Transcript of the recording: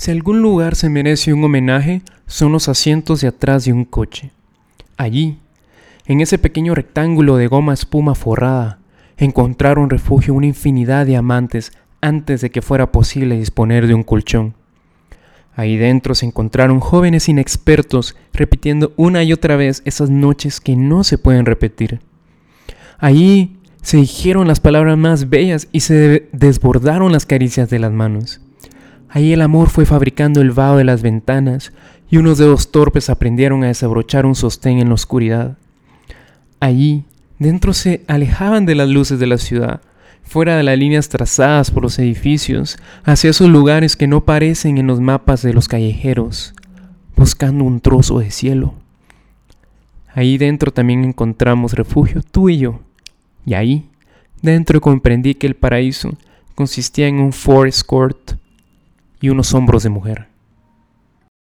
Si algún lugar se merece un homenaje, son los asientos de atrás de un coche. Allí, en ese pequeño rectángulo de goma espuma forrada, encontraron refugio una infinidad de amantes antes de que fuera posible disponer de un colchón. Ahí dentro se encontraron jóvenes inexpertos repitiendo una y otra vez esas noches que no se pueden repetir. Allí se dijeron las palabras más bellas y se desbordaron las caricias de las manos. Ahí el amor fue fabricando el vaho de las ventanas y unos dedos torpes aprendieron a desabrochar un sostén en la oscuridad. Allí, dentro se alejaban de las luces de la ciudad, fuera de las líneas trazadas por los edificios, hacia esos lugares que no parecen en los mapas de los callejeros, buscando un trozo de cielo. Ahí dentro también encontramos refugio tú y yo, y ahí dentro comprendí que el paraíso consistía en un forest court y unos hombros de mujer.